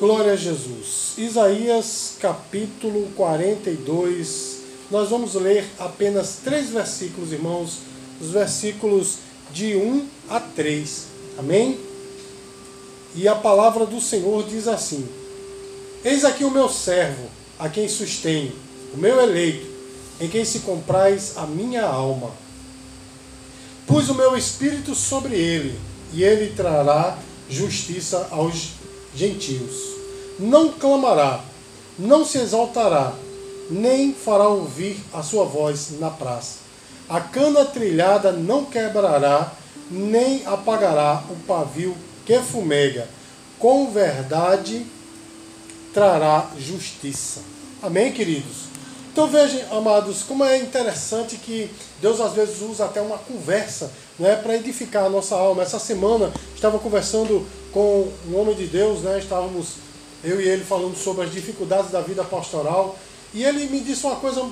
Glória a Jesus. Isaías capítulo 42. Nós vamos ler apenas três versículos, irmãos, os versículos de 1 a 3. Amém? E a palavra do Senhor diz assim: Eis aqui o meu servo, a quem sustenho, o meu eleito, em quem se comprais a minha alma. Pus o meu espírito sobre ele, e ele trará justiça aos gentios. Não clamará, não se exaltará, nem fará ouvir a sua voz na praça. A cana trilhada não quebrará, nem apagará o pavio que fumega. Com verdade trará justiça. Amém, queridos? Então vejam, amados, como é interessante que Deus às vezes usa até uma conversa né, para edificar a nossa alma. Essa semana estava conversando com um homem de Deus, né, estávamos eu e ele falando sobre as dificuldades da vida pastoral, e ele me disse uma coisa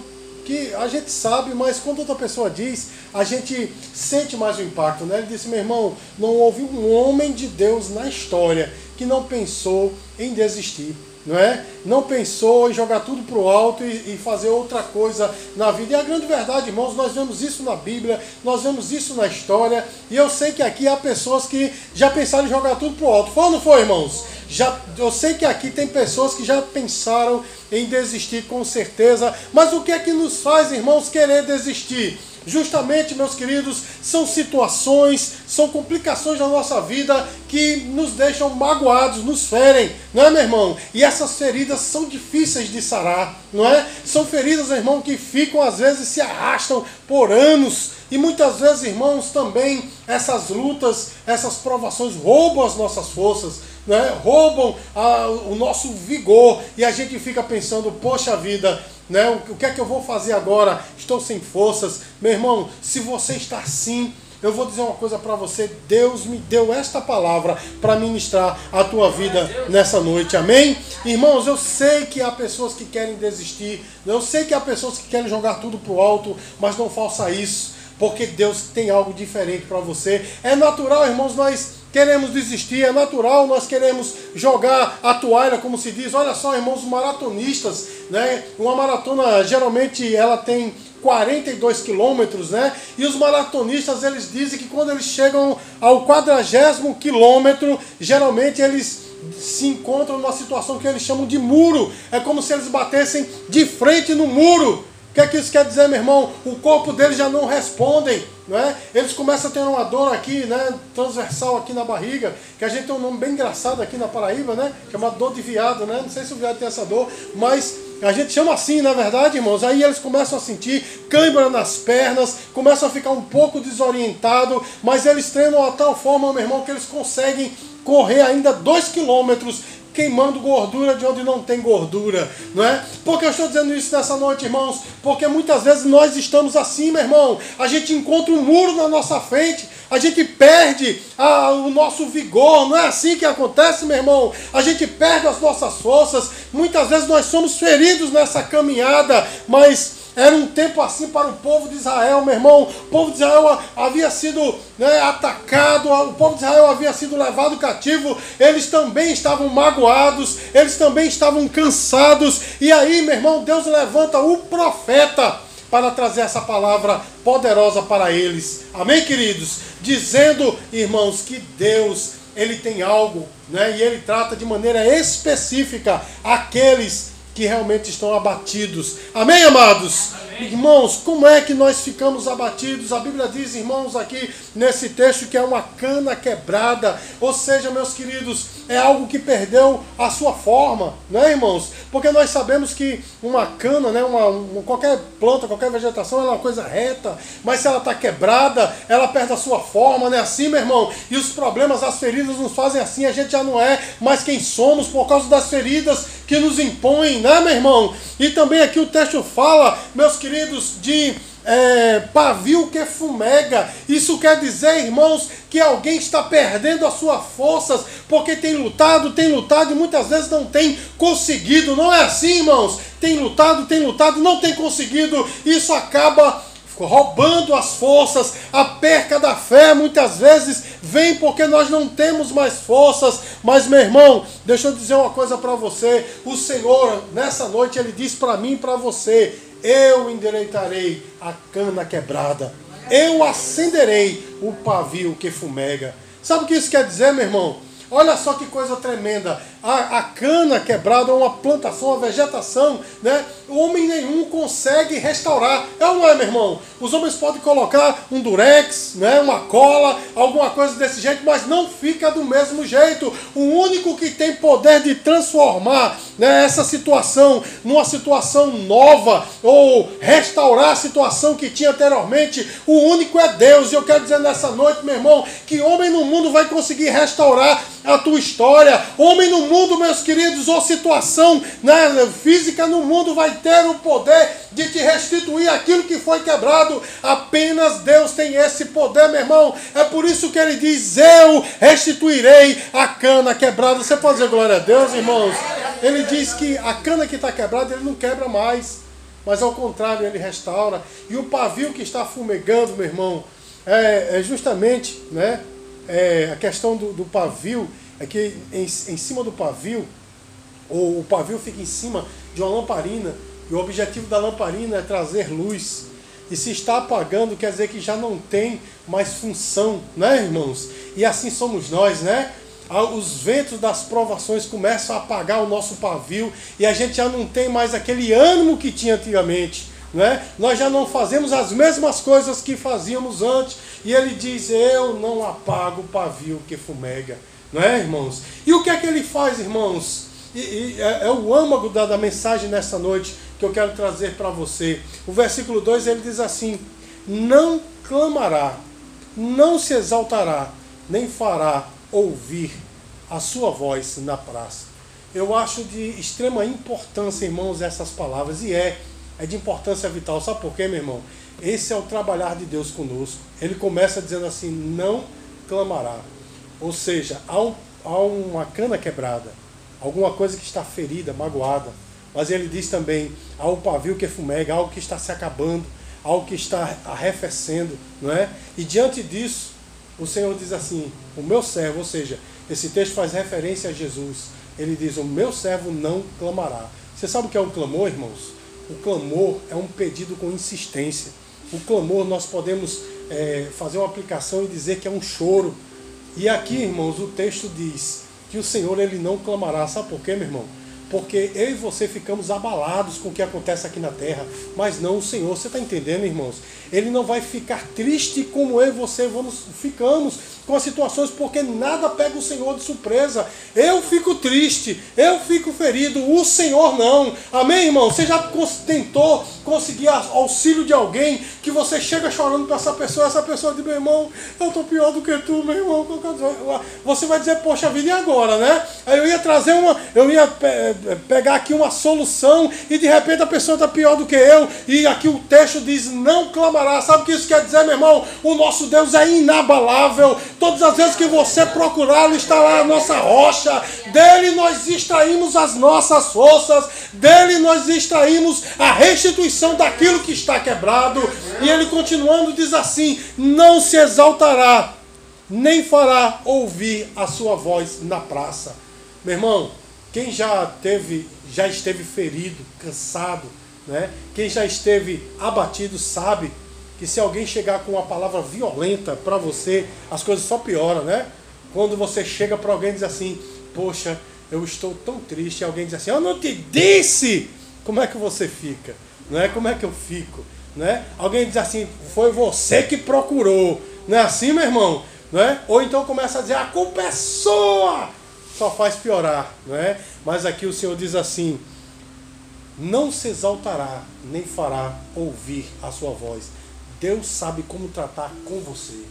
que a gente sabe, mas quando outra pessoa diz, a gente sente mais o impacto. Né? Ele disse, meu irmão, não houve um homem de Deus na história que não pensou em desistir não é? Não pensou em jogar tudo para o alto e, e, fazer outra coisa na vida. E a grande verdade, irmãos, nós vemos isso na Bíblia, nós vemos isso na história, e eu sei que aqui há pessoas que já pensaram em jogar tudo para o alto. Foi ou não foi, irmãos? Já, eu sei que aqui tem pessoas que já pensaram em desistir com certeza, mas o que é que nos faz, irmãos, querer desistir? Justamente, meus queridos, são situações, são complicações da nossa vida que nos deixam magoados, nos ferem, não é, meu irmão? E essas feridas são difíceis de sarar, não é? São feridas, irmão, que ficam às vezes se arrastam por anos. E muitas vezes, irmãos, também essas lutas, essas provações roubam as nossas forças, né? roubam a, o nosso vigor e a gente fica pensando, poxa vida, né? O, o que é que eu vou fazer agora? Estou sem forças. Meu irmão, se você está assim, eu vou dizer uma coisa para você: Deus me deu esta palavra para ministrar a tua vida nessa noite, amém? Irmãos, eu sei que há pessoas que querem desistir, eu sei que há pessoas que querem jogar tudo para o alto, mas não faça isso, porque Deus tem algo diferente para você. É natural, irmãos, nós queremos desistir, é natural, nós queremos jogar a toalha, como se diz. Olha só, irmãos, maratonistas, né? Uma maratona geralmente ela tem 42 quilômetros, né? E os maratonistas eles dizem que quando eles chegam ao quadragésimo quilômetro, geralmente eles se encontram numa situação que eles chamam de muro. É como se eles batessem de frente no muro. O que é que isso quer dizer, meu irmão? O corpo deles já não respondem é? Eles começam a ter uma dor aqui, né, transversal aqui na barriga, que a gente tem um nome bem engraçado aqui na Paraíba, né, chamado dor de viado, né? Não sei se o viado tem essa dor, mas a gente chama assim, na verdade, irmãos. Aí eles começam a sentir câimbra nas pernas, começam a ficar um pouco desorientado, mas eles treinam a tal forma, meu irmão, que eles conseguem correr ainda dois quilômetros queimando gordura de onde não tem gordura, não é? Por que eu estou dizendo isso nessa noite, irmãos? Porque muitas vezes nós estamos assim, meu irmão. A gente encontra um muro na nossa frente, a gente perde a, o nosso vigor, não é assim que acontece, meu irmão? A gente perde as nossas forças. Muitas vezes nós somos feridos nessa caminhada, mas era um tempo assim para o povo de Israel, meu irmão. O povo de Israel havia sido né, atacado, o povo de Israel havia sido levado cativo. Eles também estavam magoados, eles também estavam cansados. E aí, meu irmão, Deus levanta o profeta para trazer essa palavra poderosa para eles. Amém, queridos? Dizendo, irmãos, que Deus ele tem algo, né? E ele trata de maneira específica aqueles que realmente estão abatidos. Amém, amados? Irmãos, como é que nós ficamos abatidos? A Bíblia diz, irmãos, aqui nesse texto que é uma cana quebrada. Ou seja, meus queridos, é algo que perdeu a sua forma, né, irmãos? Porque nós sabemos que uma cana, né, uma, uma qualquer planta, qualquer vegetação, ela é uma coisa reta, mas se ela está quebrada, ela perde a sua forma, né? Assim, meu irmão. E os problemas, as feridas nos fazem assim, a gente já não é mais quem somos por causa das feridas que nos impõem, né, meu irmão? E também aqui o texto fala, meus queridos, de é, pavio que fumega. Isso quer dizer, irmãos, que alguém está perdendo as suas forças porque tem lutado, tem lutado e muitas vezes não tem conseguido. Não é assim, irmãos? Tem lutado, tem lutado, não tem conseguido. Isso acaba roubando as forças, a perca da fé muitas vezes vem porque nós não temos mais forças. Mas, meu irmão, deixa eu dizer uma coisa para você: o Senhor, nessa noite, Ele diz para mim e para você: Eu endireitarei a cana quebrada, eu acenderei o pavio que fumega. Sabe o que isso quer dizer, meu irmão? Olha só que coisa tremenda a, a cana quebrada, uma plantação, uma vegetação, né? Homem nenhum consegue restaurar. É ou não é, meu irmão? Os homens podem colocar um durex, né? uma cola, alguma coisa desse jeito, mas não fica do mesmo jeito. O único que tem poder de transformar né, essa situação numa situação nova ou restaurar a situação que tinha anteriormente, o único é Deus. E eu quero dizer nessa noite, meu irmão, que homem no mundo vai conseguir restaurar a tua história. Homem no mundo, meus queridos, ou situação né, física no mundo vai ter o poder de te restituir aquilo que foi quebrado. Apenas Deus tem esse poder, meu irmão. É por isso que ele diz: Eu restituirei a cana quebrada. Você pode dizer glória a Deus, irmãos? Ele diz que a cana que está quebrada, ele não quebra mais. Mas ao contrário, ele restaura. E o pavio que está fumegando, meu irmão, é, é justamente né, é, a questão do, do pavio é que em, em cima do pavio, ou o pavio fica em cima de uma lamparina, e o objetivo da lamparina é trazer luz. E se está apagando, quer dizer que já não tem mais função, né, irmãos? E assim somos nós, né? Os ventos das provações começam a apagar o nosso pavio e a gente já não tem mais aquele ânimo que tinha antigamente. Né? Nós já não fazemos as mesmas coisas que fazíamos antes. E ele diz: Eu não apago o pavio que fumega. Não é, irmãos? E o que é que ele faz, irmãos? E, e é, é, o âmago da, da mensagem nessa noite que eu quero trazer para você. O versículo 2 ele diz assim: Não clamará, não se exaltará, nem fará ouvir a sua voz na praça. Eu acho de extrema importância, irmãos, essas palavras, e é, é de importância vital. Sabe por quê, meu irmão? Esse é o trabalhar de Deus conosco. Ele começa dizendo assim: Não clamará. Ou seja, há, um, há uma cana quebrada, alguma coisa que está ferida, magoada. Mas ele diz também, há um pavio que fumega, algo que está se acabando, algo que está arrefecendo, não é? E diante disso, o Senhor diz assim, o meu servo, ou seja, esse texto faz referência a Jesus. Ele diz, o meu servo não clamará. Você sabe o que é um clamor, irmãos? O clamor é um pedido com insistência. O clamor nós podemos é, fazer uma aplicação e dizer que é um choro, e aqui, irmãos, o texto diz que o Senhor ele não clamará. Sabe por quê, meu irmão? Porque eu e você ficamos abalados com o que acontece aqui na terra, mas não o Senhor. Você está entendendo, irmãos? Ele não vai ficar triste como eu e você vamos, ficamos com as situações, porque nada pega o Senhor de surpresa. Eu fico triste, eu fico ferido, o Senhor não. Amém, irmão? Você já tentou conseguir auxílio de alguém que você chega chorando para essa pessoa, essa pessoa diz, meu irmão, eu estou pior do que tu, meu irmão. Você vai dizer, poxa vida, e agora, né? Aí eu ia trazer uma, eu ia pegar aqui uma solução e de repente a pessoa está pior do que eu, e aqui o texto diz, não clamará. Sabe o que isso quer dizer, meu irmão? O nosso Deus é inabalável. Todas as vezes que você procurá-lo, está lá a nossa rocha. Dele nós extraímos as nossas forças. Dele nós extraímos a restituição daquilo que está quebrado. E ele continuando diz assim: Não se exaltará, nem fará ouvir a sua voz na praça. Meu irmão, quem já teve, já esteve ferido, cansado, né? Quem já esteve abatido sabe que se alguém chegar com uma palavra violenta para você, as coisas só pioram, né? Quando você chega para alguém e diz assim, poxa, eu estou tão triste, e alguém diz assim, eu não te disse, como é que você fica? Não é? Como é que eu fico? Né? Alguém diz assim, foi você que procurou. Não é assim, meu irmão? Não é? Ou então começa a dizer, a culpa é sua! Só faz piorar, não é? Mas aqui o Senhor diz assim, não se exaltará, nem fará ouvir a sua voz Deus sabe como tratar com você.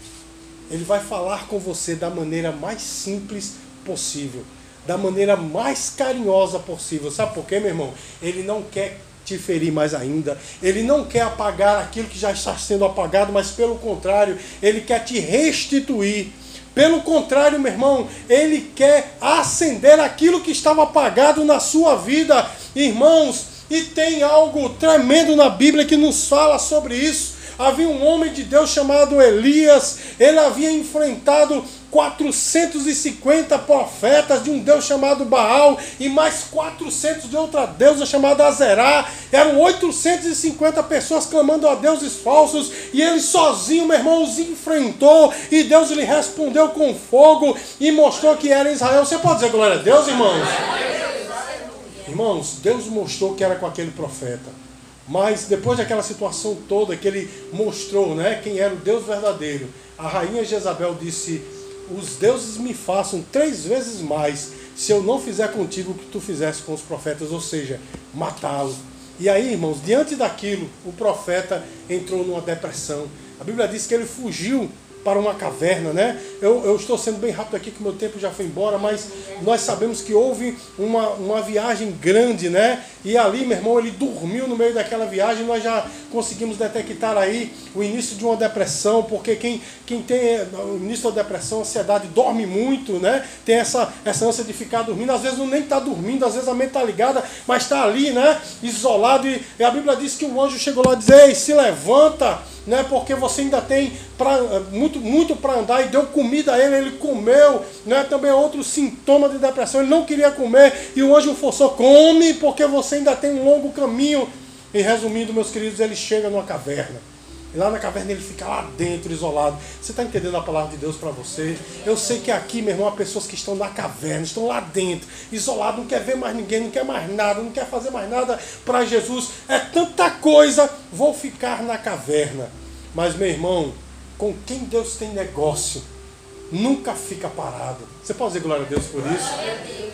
Ele vai falar com você da maneira mais simples possível, da maneira mais carinhosa possível. Sabe por quê, meu irmão? Ele não quer te ferir mais ainda. Ele não quer apagar aquilo que já está sendo apagado, mas pelo contrário, ele quer te restituir. Pelo contrário, meu irmão, ele quer acender aquilo que estava apagado na sua vida. Irmãos, e tem algo tremendo na Bíblia que nos fala sobre isso. Havia um homem de Deus chamado Elias, ele havia enfrentado 450 profetas de um Deus chamado Baal e mais 400 de outra deusa chamada Azerá. Eram 850 pessoas clamando a deuses falsos e ele sozinho, meu irmão, os enfrentou e Deus lhe respondeu com fogo e mostrou que era Israel. Você pode dizer glória a Deus, irmãos? Irmãos, Deus mostrou que era com aquele profeta. Mas depois daquela situação toda que ele mostrou, né, quem era o Deus verdadeiro, a rainha Jezabel disse: "Os deuses me façam três vezes mais se eu não fizer contigo o que tu fizeste com os profetas, ou seja, matá-lo". E aí, irmãos, diante daquilo, o profeta entrou numa depressão. A Bíblia diz que ele fugiu para uma caverna, né? Eu, eu estou sendo bem rápido aqui que meu tempo já foi embora, mas nós sabemos que houve uma, uma viagem grande, né? E ali, meu irmão, ele dormiu no meio daquela viagem. Nós já conseguimos detectar aí o início de uma depressão, porque quem, quem tem o início da depressão, ansiedade, dorme muito, né? Tem essa, essa ânsia de ficar dormindo. Às vezes não nem está dormindo, às vezes a mente está ligada, mas está ali, né? Isolado. E, e a Bíblia diz que o anjo chegou lá e disse: Ei, se levanta né? Porque você ainda tem pra, muito, muito para andar e deu comida a ele, ele comeu, né? Também outro sintoma de depressão, ele não queria comer e o anjo forçou, come, porque você ainda tem um longo caminho. E resumindo, meus queridos, ele chega numa caverna. E lá na caverna ele fica lá dentro, isolado. Você está entendendo a palavra de Deus para você? Eu sei que aqui, meu irmão, há pessoas que estão na caverna, estão lá dentro, isolado, não quer ver mais ninguém, não quer mais nada, não quer fazer mais nada para Jesus. É tanta coisa, vou ficar na caverna. Mas, meu irmão, com quem Deus tem negócio, nunca fica parado. Você pode dizer glória a Deus por isso?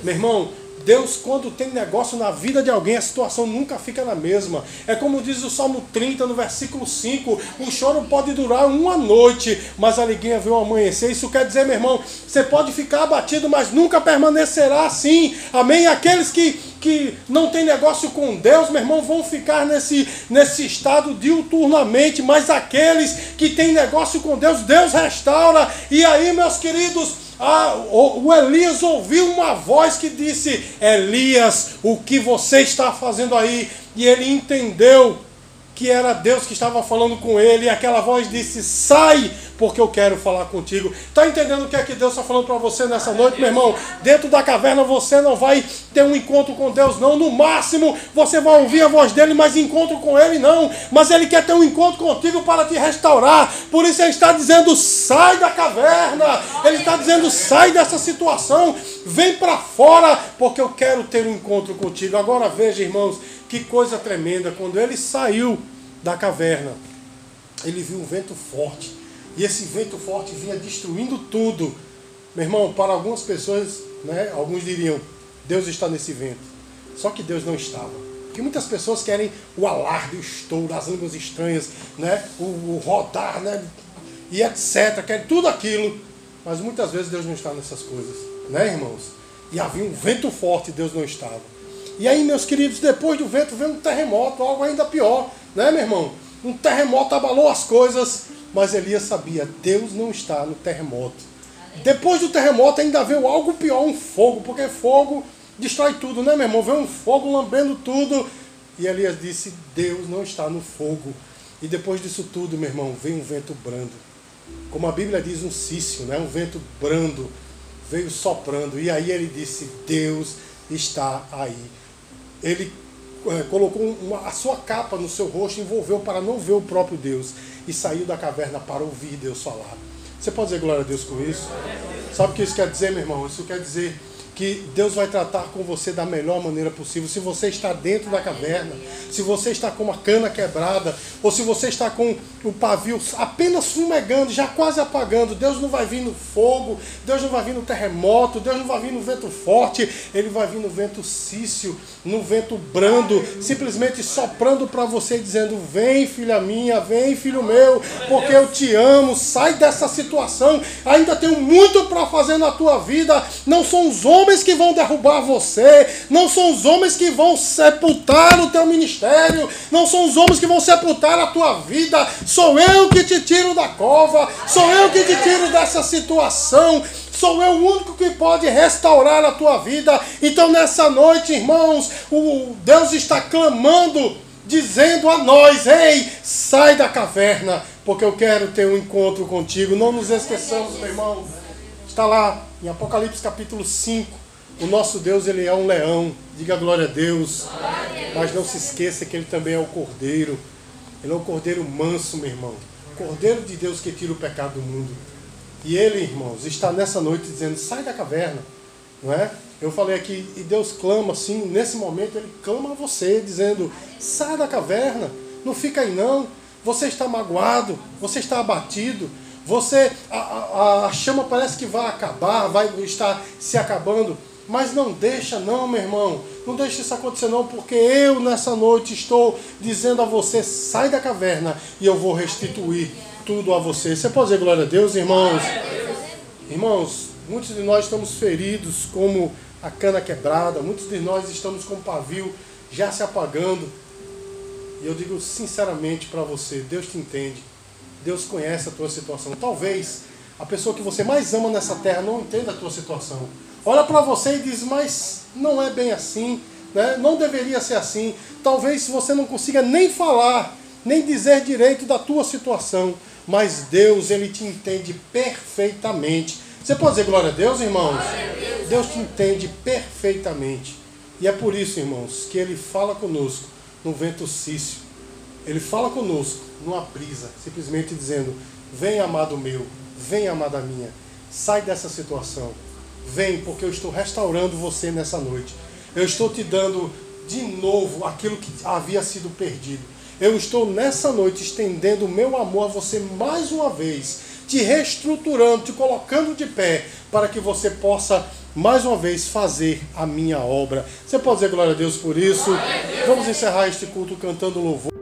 Meu irmão, Deus, quando tem negócio na vida de alguém, a situação nunca fica na mesma. É como diz o Salmo 30, no versículo 5: o choro pode durar uma noite, mas a alegria vem ao amanhecer. Isso quer dizer, meu irmão, você pode ficar abatido, mas nunca permanecerá assim. Amém? Aqueles que, que não têm negócio com Deus, meu irmão, vão ficar nesse, nesse estado diuturnamente, mas aqueles que têm negócio com Deus, Deus restaura. E aí, meus queridos, ah, o Elias ouviu uma voz que disse: Elias, o que você está fazendo aí? E ele entendeu que era Deus que estava falando com ele, e aquela voz disse: Sai, porque eu quero falar contigo. Está entendendo o que é que Deus está falando para você nessa noite, meu irmão? Dentro da caverna você não vai ter um encontro com Deus, não. No máximo você vai ouvir a voz dele, mas encontro com ele não. Mas ele quer ter um encontro contigo para te restaurar. Por isso ele está dizendo: sai da caverna. Ele está dizendo: sai dessa situação, vem para fora, porque eu quero ter um encontro contigo. Agora veja, irmãos que coisa tremenda, quando ele saiu da caverna, ele viu um vento forte. E esse vento forte vinha destruindo tudo. Meu irmão, para algumas pessoas, né, alguns diriam, Deus está nesse vento. Só que Deus não estava. Porque muitas pessoas querem o alarde, o estouro, as línguas estranhas, né, o, o rodar, né, e etc. Querem tudo aquilo. Mas muitas vezes Deus não está nessas coisas, né, irmãos? E havia um vento forte e Deus não estava. E aí, meus queridos, depois do vento veio um terremoto, algo ainda pior, né, meu irmão? Um terremoto abalou as coisas, mas Elias sabia, Deus não está no terremoto. Depois do terremoto ainda veio algo pior, um fogo, porque fogo destrói tudo, né, meu irmão? Veio um fogo lambendo tudo. E Elias disse: Deus não está no fogo. E depois disso tudo, meu irmão, veio um vento brando. Como a Bíblia diz, um cício, né? um vento brando, veio soprando. E aí ele disse: Deus está aí ele é, colocou uma, a sua capa no seu rosto, envolveu para não ver o próprio Deus e saiu da caverna para ouvir Deus falar. Você pode dizer glória a Deus com isso? Sabe o que isso quer dizer, meu irmão? Isso quer dizer que Deus vai tratar com você da melhor maneira possível. Se você está dentro da caverna, se você está com uma cana quebrada, ou se você está com o pavio apenas fumegando, já quase apagando, Deus não vai vir no fogo, Deus não vai vir no terremoto, Deus não vai vir no vento forte, Ele vai vir no vento cício, no vento brando, simplesmente soprando para você, dizendo: Vem, filha minha, vem, filho meu, porque eu te amo, sai dessa situação, ainda tenho muito para fazer na tua vida, não são os homens homens que vão derrubar você, não são os homens que vão sepultar o teu ministério, não são os homens que vão sepultar a tua vida. Sou eu que te tiro da cova, sou eu que te tiro dessa situação. Sou eu o único que pode restaurar a tua vida. Então, nessa noite, irmãos, o Deus está clamando dizendo a nós: Ei, sai da caverna, porque eu quero ter um encontro contigo. Não nos esqueçamos, meu irmão. Está lá em Apocalipse capítulo 5. O nosso Deus, ele é um leão. Diga glória a Deus. Mas não se esqueça que ele também é o cordeiro. Ele é um cordeiro manso, meu irmão. Cordeiro de Deus que tira o pecado do mundo. E ele, irmãos, está nessa noite dizendo: sai da caverna. Não é? Eu falei aqui, e Deus clama assim, nesse momento ele clama a você, dizendo: sai da caverna, não fica aí não. Você está magoado, você está abatido, você a, a, a chama parece que vai acabar, vai estar se acabando. Mas não deixa não, meu irmão. Não deixe isso acontecer não, porque eu nessa noite estou dizendo a você, sai da caverna e eu vou restituir tudo a você. Você pode dizer glória a Deus, irmãos? Irmãos, muitos de nós estamos feridos como a cana quebrada, muitos de nós estamos com o pavio já se apagando. E eu digo sinceramente para você, Deus te entende. Deus conhece a tua situação. Talvez a pessoa que você mais ama nessa terra não entenda a tua situação olha para você e diz, mas não é bem assim, né? não deveria ser assim. Talvez você não consiga nem falar, nem dizer direito da tua situação, mas Deus, Ele te entende perfeitamente. Você pode dizer glória a Deus, irmãos? A Deus. Deus te entende perfeitamente. E é por isso, irmãos, que Ele fala conosco no vento cício. Ele fala conosco numa brisa, simplesmente dizendo: Vem, amado meu, vem, amada minha, sai dessa situação. Vem, porque eu estou restaurando você nessa noite. Eu estou te dando de novo aquilo que havia sido perdido. Eu estou nessa noite estendendo o meu amor a você mais uma vez, te reestruturando, te colocando de pé, para que você possa mais uma vez fazer a minha obra. Você pode dizer glória a Deus por isso? Vamos encerrar este culto cantando louvor.